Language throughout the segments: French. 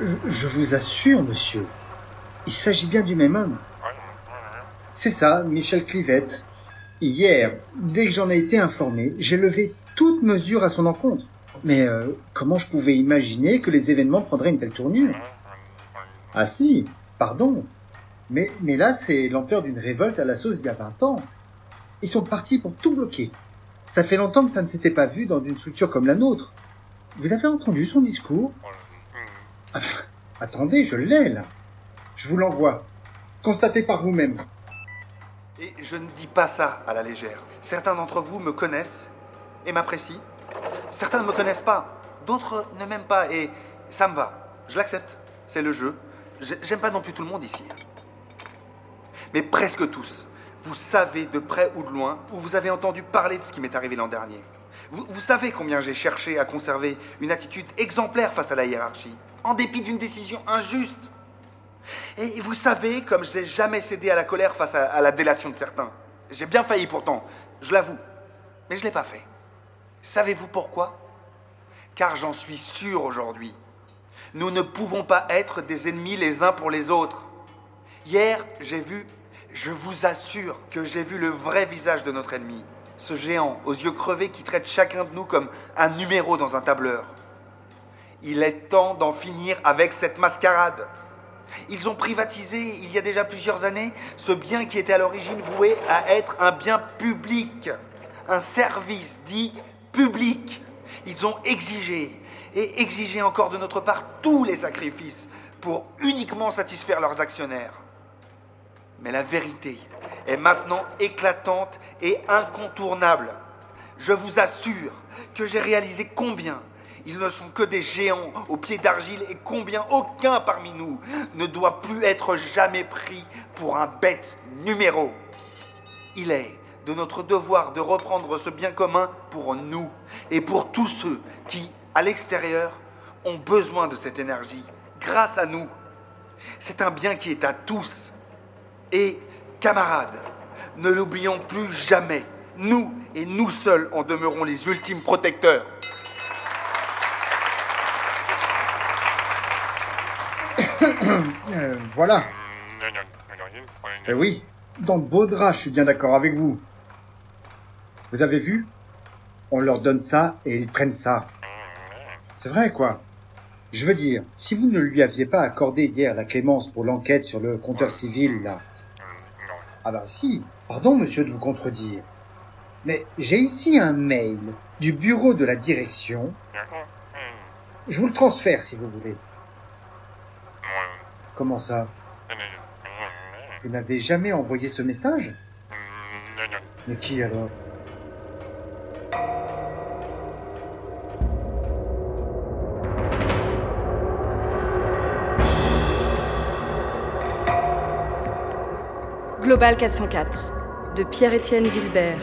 Je, je vous assure, monsieur, il s'agit bien du même homme. C'est ça, Michel Clivette. Hier, dès que j'en ai été informé, j'ai levé toute mesure à son encontre. Mais euh, comment je pouvais imaginer que les événements prendraient une telle tournure? Ah si, pardon. Mais, mais là, c'est l'ampleur d'une révolte à la sauce d'il y a 20 ans. Ils sont partis pour tout bloquer. Ça fait longtemps que ça ne s'était pas vu dans une structure comme la nôtre. Vous avez entendu son discours? Ah, Attendez, je l'ai là. Je vous l'envoie. Constatez par vous-même. Et je ne dis pas ça à la légère. Certains d'entre vous me connaissent et m'apprécient. Certains ne me connaissent pas. D'autres ne m'aiment pas et ça me va. Je l'accepte. C'est le jeu. J'aime pas non plus tout le monde ici. Hein. Mais presque tous. Vous savez de près ou de loin, ou vous avez entendu parler de ce qui m'est arrivé l'an dernier. Vous, savez combien j'ai cherché à conserver une attitude exemplaire face à la hiérarchie, en dépit d'une décision injuste. Et vous savez comme je n'ai jamais cédé à la colère face à, à la délation de certains. J'ai bien failli pourtant, je l'avoue, mais je ne l'ai pas fait. Savez-vous pourquoi? Car j'en suis sûr aujourd'hui. Nous ne pouvons pas être des ennemis les uns pour les autres. Hier, j'ai vu je vous assure que j'ai vu le vrai visage de notre ennemi, ce géant aux yeux crevés qui traite chacun de nous comme un numéro dans un tableur. Il est temps d'en finir avec cette mascarade. Ils ont privatisé, il y a déjà plusieurs années, ce bien qui était à l'origine voué à être un bien public, un service dit public. Ils ont exigé et exigé encore de notre part tous les sacrifices pour uniquement satisfaire leurs actionnaires. Mais la vérité est maintenant éclatante et incontournable. Je vous assure que j'ai réalisé combien ils ne sont que des géants aux pieds d'argile et combien aucun parmi nous ne doit plus être jamais pris pour un bête numéro. Il est de notre devoir de reprendre ce bien commun pour nous et pour tous ceux qui, à l'extérieur, ont besoin de cette énergie, grâce à nous. C'est un bien qui est à tous et camarades, ne l'oublions plus jamais. Nous et nous seuls en demeurons les ultimes protecteurs. Euh, voilà. Eh oui, dans le beau drap, je suis bien d'accord avec vous. Vous avez vu? On leur donne ça et ils prennent ça. C'est vrai, quoi. Je veux dire, si vous ne lui aviez pas accordé hier la clémence pour l'enquête sur le compteur civil, là, ah ben si, pardon monsieur de vous contredire. Mais j'ai ici un mail du bureau de la direction. Je vous le transfère si vous voulez. Comment ça? Vous n'avez jamais envoyé ce message? Mais qui alors? Global 404 de Pierre-Étienne Vilbert.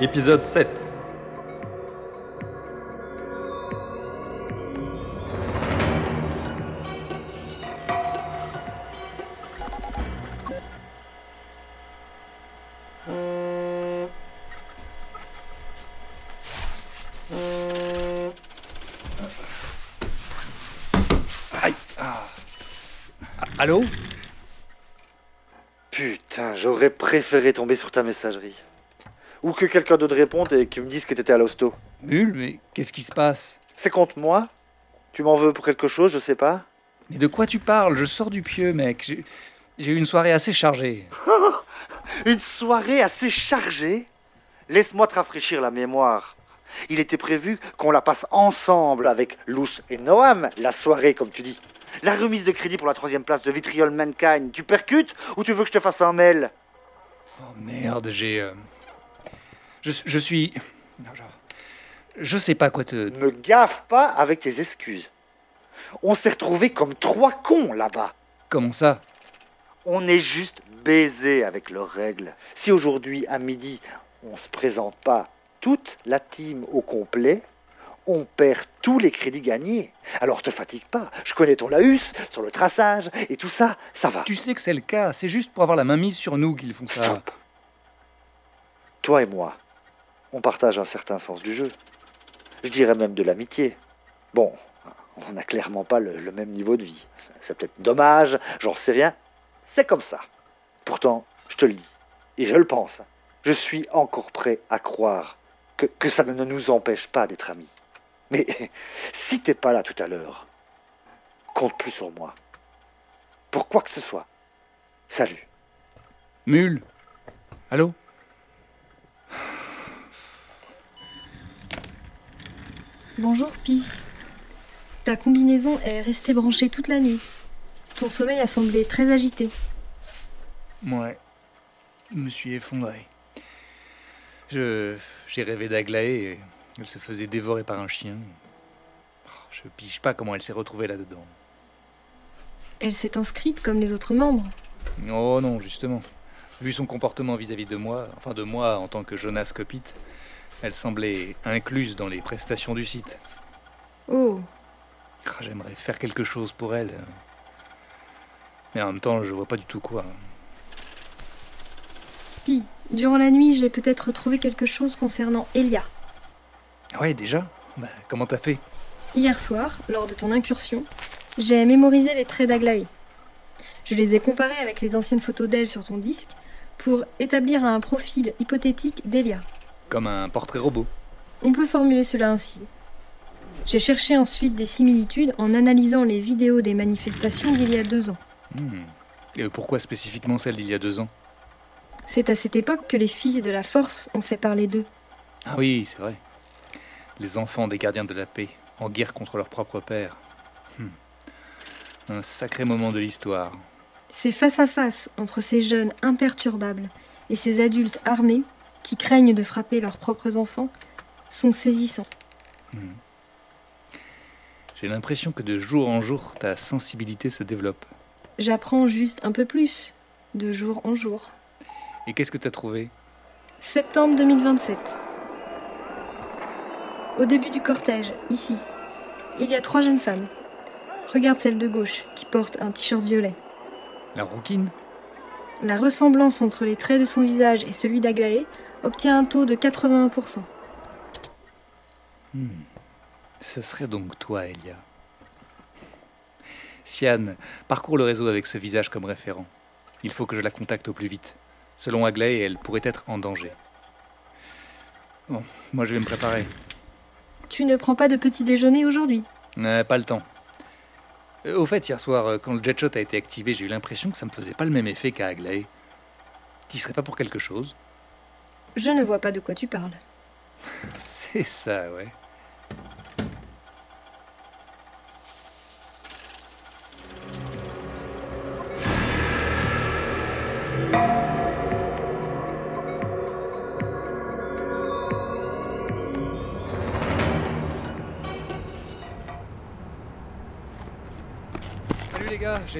Épisode 7 Allô Putain, j'aurais préféré tomber sur ta messagerie. Ou que quelqu'un d'autre réponde et qu'il me dise que t'étais à l'hosto. Bulle, mais qu'est-ce qui se passe C'est contre moi Tu m'en veux pour quelque chose, je sais pas Mais de quoi tu parles? Je sors du pieu, mec. J'ai eu une soirée assez chargée. une soirée assez chargée? Laisse-moi te rafraîchir la mémoire. Il était prévu qu'on la passe ensemble avec Luce et Noam, la soirée, comme tu dis. La remise de crédit pour la troisième place de Vitriol Mankind, tu percutes ou tu veux que je te fasse un mail? Oh merde, j'ai. Euh, je, je, suis. Je sais pas quoi te. Me gaffe pas avec tes excuses. On s'est retrouvés comme trois cons là-bas. Comment ça? On est juste baisés avec leurs règles. Si aujourd'hui, à midi, on se présente pas toute la team au complet, on perd tous les crédits gagnés. Alors te fatigue pas, je connais ton laus sur le traçage et tout ça, ça va. Tu sais que c'est le cas, c'est juste pour avoir la main mise sur nous qu'ils font ça. Toi et moi, on partage un certain sens du jeu. Je dirais même de l'amitié. Bon, on n'a clairement pas le, le même niveau de vie. C'est peut-être dommage, j'en sais rien. C'est comme ça. Pourtant, je te le dis, et je le pense, je suis encore prêt à croire que, que ça ne nous empêche pas d'être amis. Mais si t'es pas là tout à l'heure, compte plus sur moi. Pour quoi que ce soit. Salut. Mule Allô? Bonjour, Pi. Ta combinaison est restée branchée toute la nuit. Ton sommeil a semblé très agité. Ouais. Je me suis effondré. Je. J'ai rêvé d'Aglaé et elle se faisait dévorer par un chien. Oh, Je pige pas comment elle s'est retrouvée là-dedans. Elle s'est inscrite comme les autres membres. Oh non, justement. Vu son comportement vis-à-vis de moi, enfin de moi en tant que Jonas Copit, elle semblait incluse dans les prestations du site. Oh, Ah, J'aimerais faire quelque chose pour elle. Mais en même temps, je vois pas du tout quoi. Pi, durant la nuit, j'ai peut-être trouvé quelque chose concernant Elia. Ah Ouais, déjà Bah, comment t'as fait? Hier soir, lors de ton incursion, j'ai mémorisé les traits d'Aglaé. Je les ai comparés avec les anciennes photos d'elle sur ton disque pour établir un profil hypothétique d'Elia. Comme un portrait robot. On peut formuler cela ainsi. J'ai cherché ensuite des similitudes en analysant les vidéos des manifestations d'il y a deux ans. Hmm. Et pourquoi spécifiquement celle d'il y a deux ans? C'est à cette époque que les fils de la force ont fait parler d'eux. Ah oui, c'est vrai. Les enfants des gardiens de la paix, en guerre contre leur propre père. Hmm. Un sacré moment de l'histoire. C'est face à face entre ces jeunes imperturbables et ces adultes armés qui craignent de frapper leurs propres enfants sont saisissants. J'ai l'impression que de jour en jour, ta sensibilité se développe. J'apprends juste un peu plus, de jour en jour. Et qu'est-ce que t'as trouvé? Septembre 2027. Au début du cortège, ici, il y a trois jeunes femmes. Regarde celle de gauche qui porte un t-shirt violet. La rouquine La ressemblance entre les traits de son visage et celui d'Aglaé obtient un taux de 81%. Ce serait donc toi, Elia. Sian, parcours le réseau avec ce visage comme référent. Il faut que je la contacte au plus vite. Selon Aglaé, elle pourrait être en danger. Bon, moi je vais me préparer. Tu ne prends pas de petit déjeuner aujourd'hui Euh, pas le temps. Euh, au fait, hier soir, euh, quand le jetshot a été activé, j'ai eu l'impression que ça me faisait pas le même effet qu'à Aglaé. T'y serais pas pour quelque chose? Je ne vois pas de quoi tu parles. C'est ça, ouais.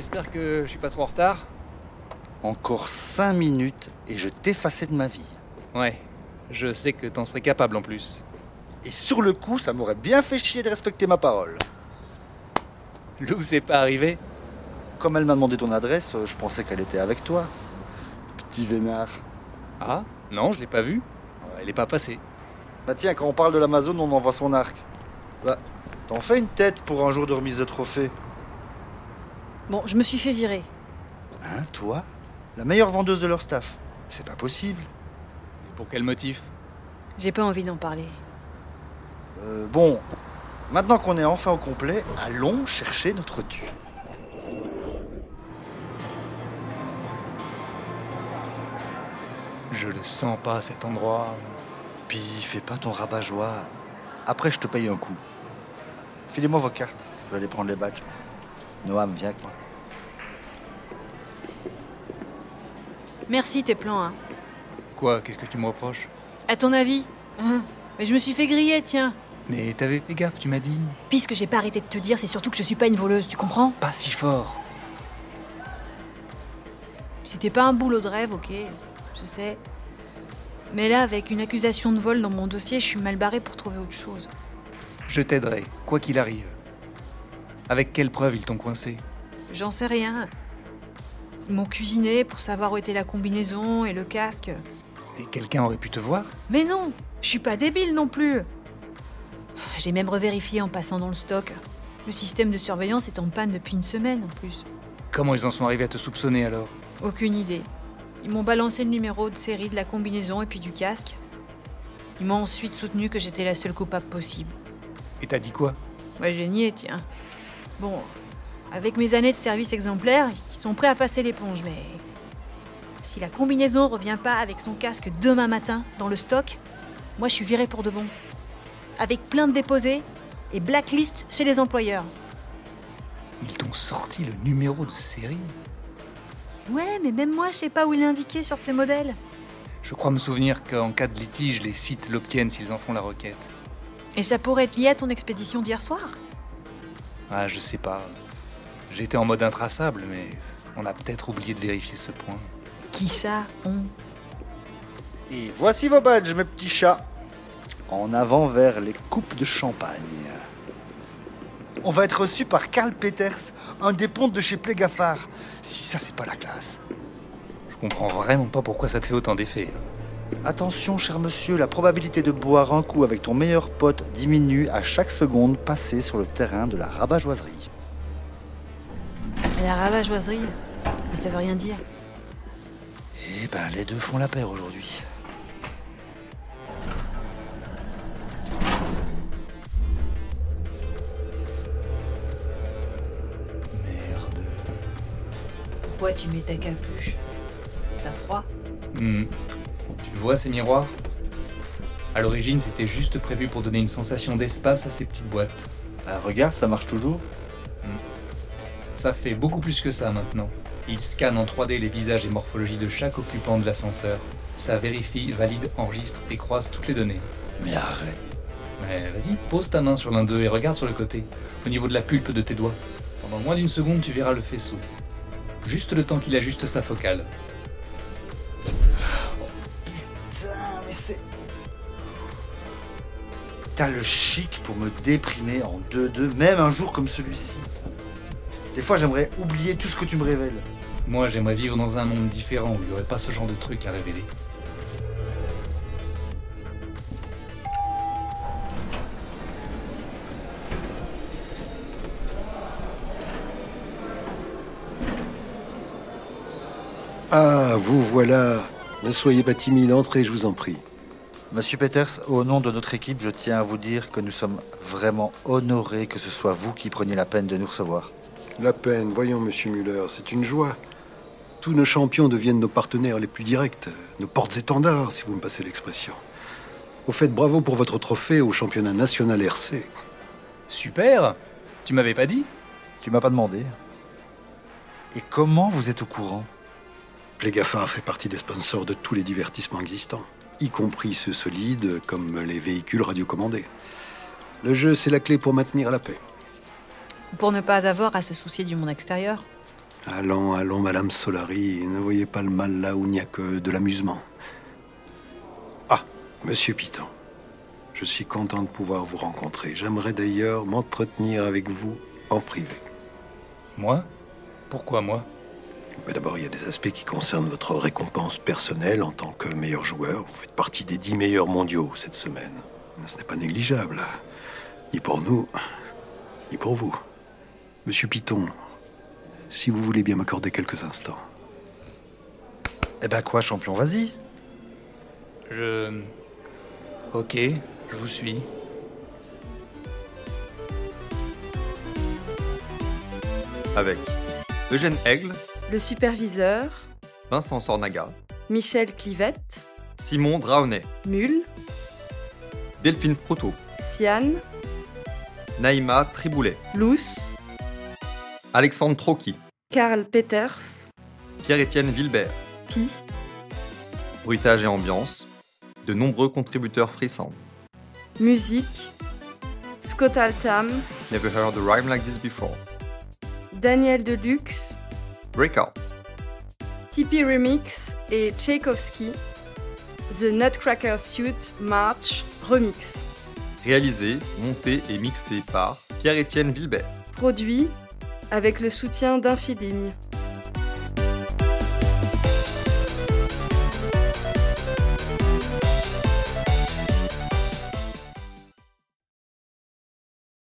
J'espère que je suis pas trop en retard. Encore cinq minutes et je t'effaçais de ma vie. Ouais, je sais que t'en serais capable en plus. Et sur le coup, ça m'aurait bien fait chier de respecter ma parole. Lou, c'est pas arrivé Comme elle m'a demandé ton adresse, euh, je pensais qu'elle était avec toi. Petit vénard. Ah, non, je l'ai pas vue. Elle est pas passée. Bah tiens, quand on parle de l'Amazon, on envoie son arc. Bah, t'en fais une tête pour un jour de remise de trophée. Bon, je me suis fait virer. Hein, toi? La meilleure vendeuse de leur staff. C'est pas possible. Et pour quel motif? J'ai pas envie d'en parler. Euh, bon, maintenant qu'on est enfin au complet, allons chercher notre dû. Je le sens pas cet endroit. Puis fais pas ton rabat-joie. Après, je te paye un coup. Filez-moi vos cartes. Je vais aller prendre les badges. Noam, viens avec moi. Merci tes plans, hein. Quoi Qu'est-ce que tu me reproches? À ton avis? Hein? Mais je me suis fait griller, tiens. Mais t'avais fait gaffe, tu m'as dit. Puisque j'ai pas arrêté de te dire, c'est surtout que je suis pas une voleuse, tu comprends? Pas si fort. C'était pas un boulot de rêve, ok, je sais. Mais là, avec une accusation de vol dans mon dossier, je suis mal barrée pour trouver autre chose. Je t'aiderai, quoi qu'il arrive. Avec quelle preuve ils t'ont coincé J'en sais rien. Ils m'ont cuisiné pour savoir où était la combinaison et le casque. Et quelqu'un aurait pu te voir Mais non, je suis pas débile non plus. J'ai même revérifié en passant dans le stock. Le système de surveillance est en panne depuis une semaine en plus. Comment ils en sont arrivés à te soupçonner alors Aucune idée. Ils m'ont balancé le numéro de série de la combinaison et puis du casque. Ils m'ont ensuite soutenu que j'étais la seule coupable possible. Et t'as dit quoi Ouais, j'ai nié, tiens. Bon, avec mes années de service exemplaire, ils sont prêts à passer l'éponge, mais. Si la combinaison revient pas avec son casque demain matin dans le stock, moi je suis viré pour de bon. Avec plainte déposée et blacklist chez les employeurs. Ils t'ont sorti le numéro de série? Ouais, mais même moi je sais pas où il est indiqué sur ces modèles. Je crois me souvenir qu'en cas de litige, les sites l'obtiennent s'ils en font la requête. Et ça pourrait être lié à ton expédition d'hier soir? Ah, je sais pas. J'étais en mode intraçable, mais on a peut-être oublié de vérifier ce point. Qui ça On? Et voici vos badges, mes petits chats. En avant vers les coupes de champagne. On va être reçu par Karl Peters, un des pontes de chez Plégafar. Si ça, c'est pas la classe. Je comprends vraiment pas pourquoi ça te fait autant d'effet. Attention, cher monsieur, la probabilité de boire un coup avec ton meilleur pote diminue à chaque seconde passée sur le terrain de la rabat-joiserie. La ravageoiserie Mais ça veut rien dire. Eh ben, les deux font la paire aujourd'hui. Merde. Pourquoi tu mets ta capuche? T'as froid? Hmm. Tu vois ces miroirs? À l'origine, c'était juste prévu pour donner une sensation d'espace à ces petites boîtes. Ah, regarde, ça marche toujours. Ça fait beaucoup plus que ça maintenant. Il scanne en 3D les visages et morphologies de chaque occupant de l'ascenseur. Ça vérifie, valide, enregistre et croise toutes les données. Mais arrête. Mais vas-y, pose ta main sur l'un d'eux et regarde sur le côté, au niveau de la pulpe de tes doigts. Pendant moins d'une seconde, tu verras le faisceau. Juste le temps qu'il ajuste sa focale. C'est. T'as le chic pour me déprimer en 2-2, même un jour comme celui-ci. Des fois, j'aimerais oublier tout ce que tu me révèles. Moi, j'aimerais vivre dans un monde différent où il n'y aurait pas ce genre de truc à révéler. Ah, vous voilà. Ne soyez pas timide, entrez, je vous en prie. Monsieur Peters, au nom de notre équipe, je tiens à vous dire que nous sommes vraiment honorés que ce soit vous qui preniez la peine de nous recevoir. La peine, voyons, monsieur Muller, c'est une joie. Tous nos champions deviennent nos partenaires les plus directs, nos portes-étendards, si vous me passez l'expression. Au fait, bravo pour votre trophée au championnat national RC. Super Tu m'avais pas dit? Tu m'as pas demandé. Et comment vous êtes au courant? Plégaphare fait partie des sponsors de tous les divertissements existants, y compris ceux solides comme les véhicules radiocommandés. Le jeu, c'est la clé pour maintenir la paix. Pour ne pas avoir à se soucier du monde extérieur. Allons, allons, Madame Solari, ne voyez pas le mal là où il n'y a que de l'amusement. Ah, Monsieur Piton, je suis content de pouvoir vous rencontrer. J'aimerais d'ailleurs m'entretenir avec vous en privé. Moi? Pourquoi moi? D'abord, il y a des aspects qui concernent votre récompense personnelle en tant que meilleur joueur. Vous faites partie des dix meilleurs mondiaux cette semaine. Ce n'est pas négligeable. Ni pour nous, ni pour vous. Monsieur Piton, si vous voulez bien m'accorder quelques instants. Eh ben quoi, champion, vas-y. Je... Ok, je vous suis. avec Eugène Aigle, Le superviseur, Vincent Sornaga, Michel Clivette, Simon Draonet, Mule, Delphine Proto, Sian, Naïma Triboulet, Luce, Alexandre Trocky, Karl Peters, Pierre-Étienne Vilbert, Pi, Bruitage et ambiance, de nombreux contributeurs Sound. musique, Scott Altam, Never heard a rhyme like this before. Daniel Deluxe, Breakout. Tipeee Remix et Tchaïkovsky, The Nutcracker Suit March Remix. Réalisé, monté et mixé par Pierre-Étienne Vilbert. Produit avec le soutien d'Infiligne.